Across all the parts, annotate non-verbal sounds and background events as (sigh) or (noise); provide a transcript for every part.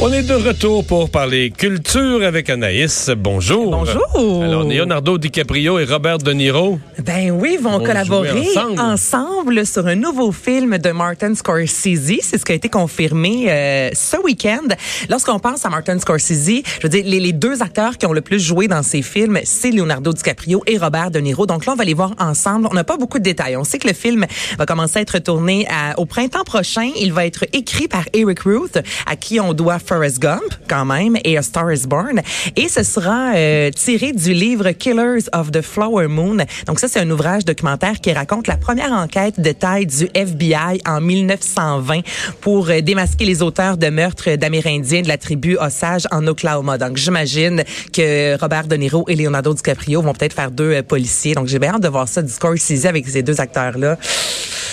On est de retour pour parler culture avec Anaïs. Bonjour. Bonjour. Alors, Leonardo DiCaprio et Robert De Niro. Ben oui, ils vont Vont collaborer ensemble. ensemble. sur un nouveau film de Martin Scorsese. C'est ce qui a été confirmé euh, ce week-end. Lorsqu'on pense à Martin Scorsese, je veux dire, les, les deux acteurs qui ont le plus joué dans ces films, c'est Leonardo DiCaprio et Robert De Niro. Donc là, on va les voir ensemble. On n'a pas beaucoup de détails. On sait que le film va commencer à être tourné à- au printemps prochain. Il va être écrit par Eric Ruth, à qui on doit Forrest Gump, quand même, et A Star is Born. Et ce sera euh, tiré du livre Killers of the Flower Moon. Donc ça, c'est un ouvrage documentaire qui raconte la première enquête de taille du FBI en 1920 pour euh, démasquer les auteurs de meurtres d'Amérindiens de la tribu Osage en Oklahoma. Donc j'imagine que Robert De Niro et Leonardo DiCaprio vont peut-être faire deux euh, policiers. Donc j'ai bien hâte de voir ça du Scorsese avec ces deux acteurs-là.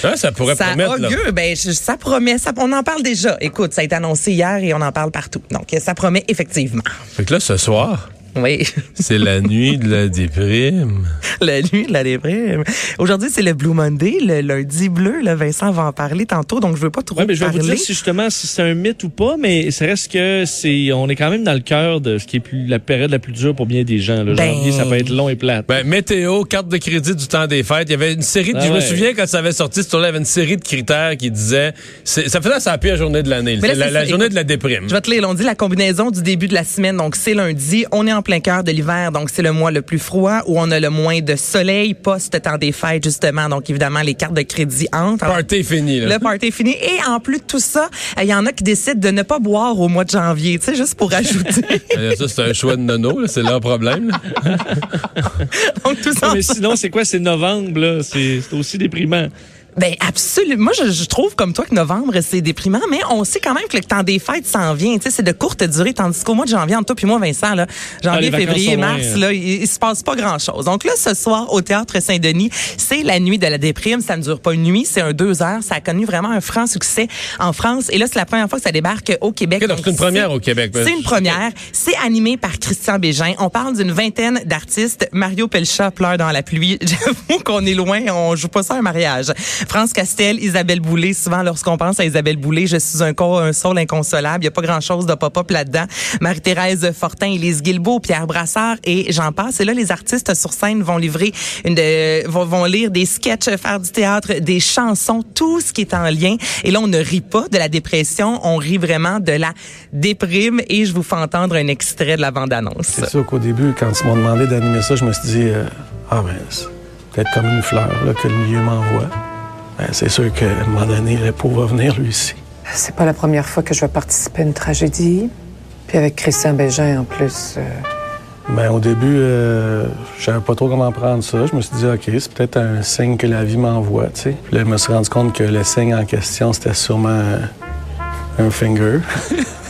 Hein, ça pourrait Ça promettre. là. augure, ben, je- ça promet, ça, on en parle déjà. Écoute, ça a été annoncé hier et on en parle partout. Donc, ça promet effectivement. Fait que là, ce soir, Oui, (laughs) c'est la nuit de la déprime. la nuit de la déprime. Aujourd'hui, c'est le Blue Monday, le lundi bleu. Là, Vincent va en parler tantôt, donc je veux pas trop Oui, mais je vais parler. vous dire si justement si c'est un mythe ou pas, mais ça reste que c'est on est quand même dans le cœur de ce qui est plus la période la plus dure pour bien des gens. Là. Ben- Janvier, ça peut être long et plate. Ben, météo, carte de crédit du temps des fêtes. Il y avait une série de, Ah je me ouais. souviens quand ça avait sorti, ce tour-là, il y avait une série de critères qui disaient, c'est- ça faisait sa pire journée de l'année. Mais là, C'est la, la journée Écoute, de la déprime. Je vais te lire, on dit la combinaison du début de la semaine. Donc, c'est lundi. On est en plein cœur de l'hiver. Donc, c'est le mois le plus froid où on a le moins de soleil post-temps des fêtes, justement. Donc, évidemment, les cartes de crédit entrent. Party fini, là. Le party est fini. Et en plus de tout ça, il y en a qui décident de ne pas boire au mois de janvier, tu sais, juste pour ajouter. (laughs) Euh, Ça, c'est un choix de nono, c'est leur problème. là. (laughs) Donc, tout ça. Non, mais sinon, c'est quoi? C'est novembre, là. C'est aussi déprimant. Ben absolument. Moi, je, je trouve comme toi que novembre c'est déprimant, mais on sait quand même que le temps des fêtes s'en vient. Tu sais, c'est de courte durée, tandis qu'au mois de janvier, entre toi puis moi, Vincent, là, Ah, janvier, vacances février, loin, mars, hein. là, il, il se passe pas grand chose. Donc là, ce soir au théâtre Saint-Denis, c'est la nuit de la déprime. Ça ne dure pas une nuit, c'est un deux heures. Ça a connu vraiment un franc succès en France. Et là, c'est la première fois que ça débarque au Québec. Ok, donc c'est une première au Québec. C'est une première. C'est animé par Christian Bégin. On parle d'une vingtaine d'artistes. Mario Pelcha pleure dans la pluie. (laughs) J'avoue qu'on est loin. On joue pas ça à un mariage. France Castel, Isabelle Boulay. Souvent, lorsqu'on pense à Isabelle Boulay, je suis un corps, un sol inconsolable. Il y a pas grand chose de pop-up là-dedans. Marie-Thérèse Fortin, Élise Guilbeault, Pierre Brassard et j'en passe. Et là, les artistes sur scène vont livrer une de, vont, vont lire des sketchs, faire du théâtre, des chansons, tout ce qui est en lien. Et là, on ne rit pas de la dépression. On rit vraiment de la déprime et je vous fais entendre un extrait de la bande-annonce. C'est sûr qu'au début, quand ils m'ont demandé d'animer ça, je me suis dit, euh, ah ben, c'est peut-être comme une fleur là, que le milieu m'envoie. Ben, c'est sûr qu'à un moment donné, le pot va venir lui aussi. C'est pas la première fois que je vais participer à une tragédie. Puis avec Christian Bégin en plus. euh, Ben, au début, euh, je savais pas trop comment prendre ça. Je me suis dit, OK, c'est peut-être un signe que la vie m'envoie, tu sais. Puis là, je me suis rendu compte que le signe en question, c'était sûrement un finger. (laughs)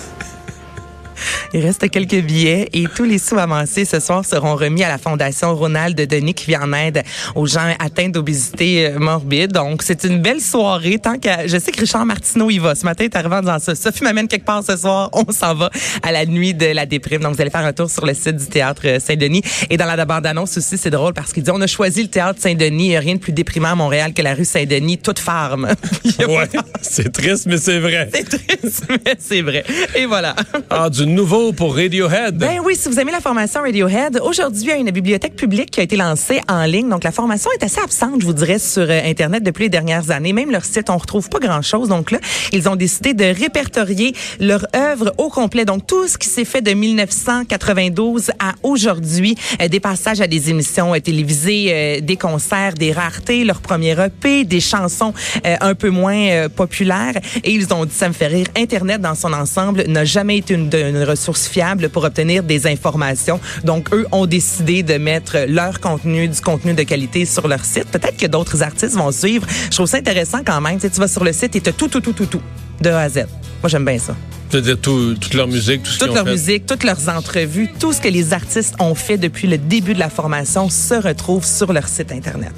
Il reste quelques billets et tous les sous amassés ce soir seront remis à la Fondation Ronald Denis qui vient en aide aux gens atteints d'obésité euh, morbide. Donc, c'est une belle soirée. Tant que je sais que Richard Martineau y va. Ce matin, il est arrivé en disant ça. Sophie m'amène quelque part ce soir. On s'en va à la nuit de la déprime. Donc, vous allez faire un tour sur le site du théâtre euh, Saint-Denis. Et dans la bande-annonce aussi, c'est drôle parce qu'il dit, on a choisi le théâtre Saint-Denis. Il n'y a rien de plus déprimant à Montréal que la rue Saint-Denis, toute farme. (laughs) Ouais, c'est triste, mais c'est vrai. C'est triste, (laughs) mais c'est vrai. Et voilà. Ah, du nouveau pour Radiohead. Ben oui, si vous aimez la formation Radiohead, aujourd'hui, il y a une bibliothèque publique qui a été lancée en ligne. Donc, la formation est assez absente, je vous dirais, sur euh, Internet depuis les dernières années. Même leur site, on retrouve pas grand-chose. Donc là, ils ont décidé de répertorier leur œuvre au complet. Donc, tout ce qui s'est fait de 1992 à aujourd'hui, euh, des passages à des émissions euh, télévisées, des concerts, des raretés, leur premier EP, des chansons un peu moins populaires. Et ils ont dit, ça me fait rire, Internet dans son ensemble n'a jamais été une, une ressource fiable pour obtenir des informations. Donc, eux ont décidé de mettre leur contenu, du contenu de qualité sur leur site. Peut-être que d'autres artistes vont suivre. Je trouve ça intéressant quand même. Tu, sais, tu vas sur le site et tu as tout, tout, tout, tout, tout, de A à Z. Moi, j'aime bien ça. C'est-à-dire tout- toute leur musique, tout ce Toute leur fait. musique, toutes leurs entrevues, tout ce que les artistes ont fait depuis le début de la formation se retrouve sur leur site Internet.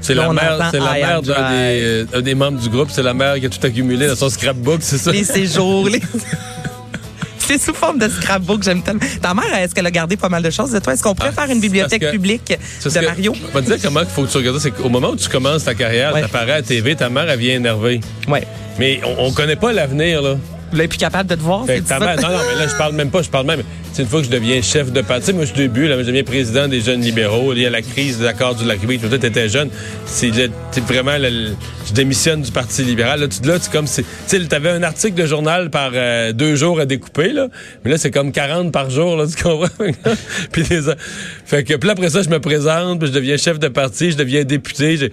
C'est la mère, c'est la mère d'un des, euh, des membres du groupe, c'est la mère qui a tout accumulé dans son scrapbook, c'est ça? Les séjours, les... (laughs) C'est sous forme de scrapbook, j'aime tellement. Ta mère, est-ce qu'elle a gardé pas mal de choses de toi? Est-ce qu'on pourrait Ah, faire une bibliothèque que- publique de que- Mario? On va te dire comment il faut que tu regardes. C'est qu'au moment où tu commences ta carrière, Ouais. t'apparais à la TV, ta mère, elle vient énervée. Ouais. Mais on, on connaît pas l'avenir, là. Vous l'avez plus capable de te voir, Fait c'est que ta mère- non, non, mais là, je parle même pas, je parle même. Une fois que je deviens chef de parti. Moi, je suis début, là, je deviens président des jeunes libéraux. Il y a la crise des accords du lac. Tout était jeune. C'est vraiment, je démissionne du Parti libéral. Là, tu, là, comme, tu sais, t'avais un article de journal par euh, deux jours à découper, là. Mais là, c'est comme 40 par jour, là, tu comprends? (laughs) puis les, fait que, puis après ça, je me présente, puis je deviens chef de parti, je deviens député.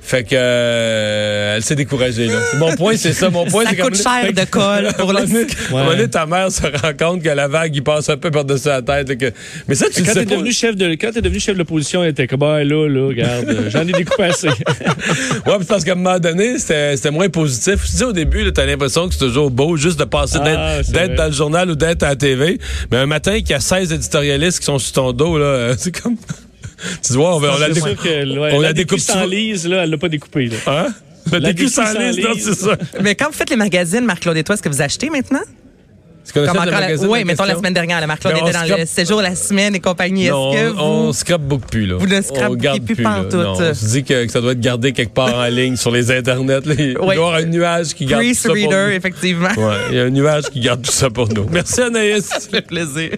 fait que, euh, elle s'est découragée, là. Mon point, c'est ça. Mon point, Ça c'est coûte cher de colle pour (laughs) le... À un moment donné, ta mère se rend compte que la vague, il passe un peu par-dessus la tête. là, que- Mais ça, tu Quand sais t'es pas. devenu chef de, quand t'es devenu chef de l'opposition, elle était comme, ah, là, là, regarde, euh, j'en ai découpé assez. (laughs) Ouais, puis parce qu'à un moment donné, c'était c'était moins positif. Tu sais, au début, t'as l'impression que c'est toujours beau juste de passer Ah, d'être vrai. dans le journal ou d'être à la TV. Mais un matin, qu'il y a 16 éditorialistes qui sont sur ton dos, là, (laughs) c'est comme... tu vois, on, on la C'est découpe. sûr que, ouais, on la la découpe lise, là, elle l'a pas découpé, là. Hein? La décu découpe sans lise. c'est ça. Mais quand vous faites les magazines, Marc-Claude et toi, est-ce que vous achetez maintenant? Comme encore la- Oui, mettons la semaine dernière, la on était dans scrape- le séjour la semaine et compagnie. Non, que on, vous... on scrape beaucoup plus, là. Vous ne scrapez plus là. pantoute. Se dit que, que ça doit être gardé quelque part en ligne sur les internets. là. Il doit Oui. y avoir un nuage qui garde tout ça Priest pour Reader, nous. effectivement. Ouais, il y a un nuage qui garde tout ça pour nous. Merci Anaïs. (laughs) Ça fait plaisir.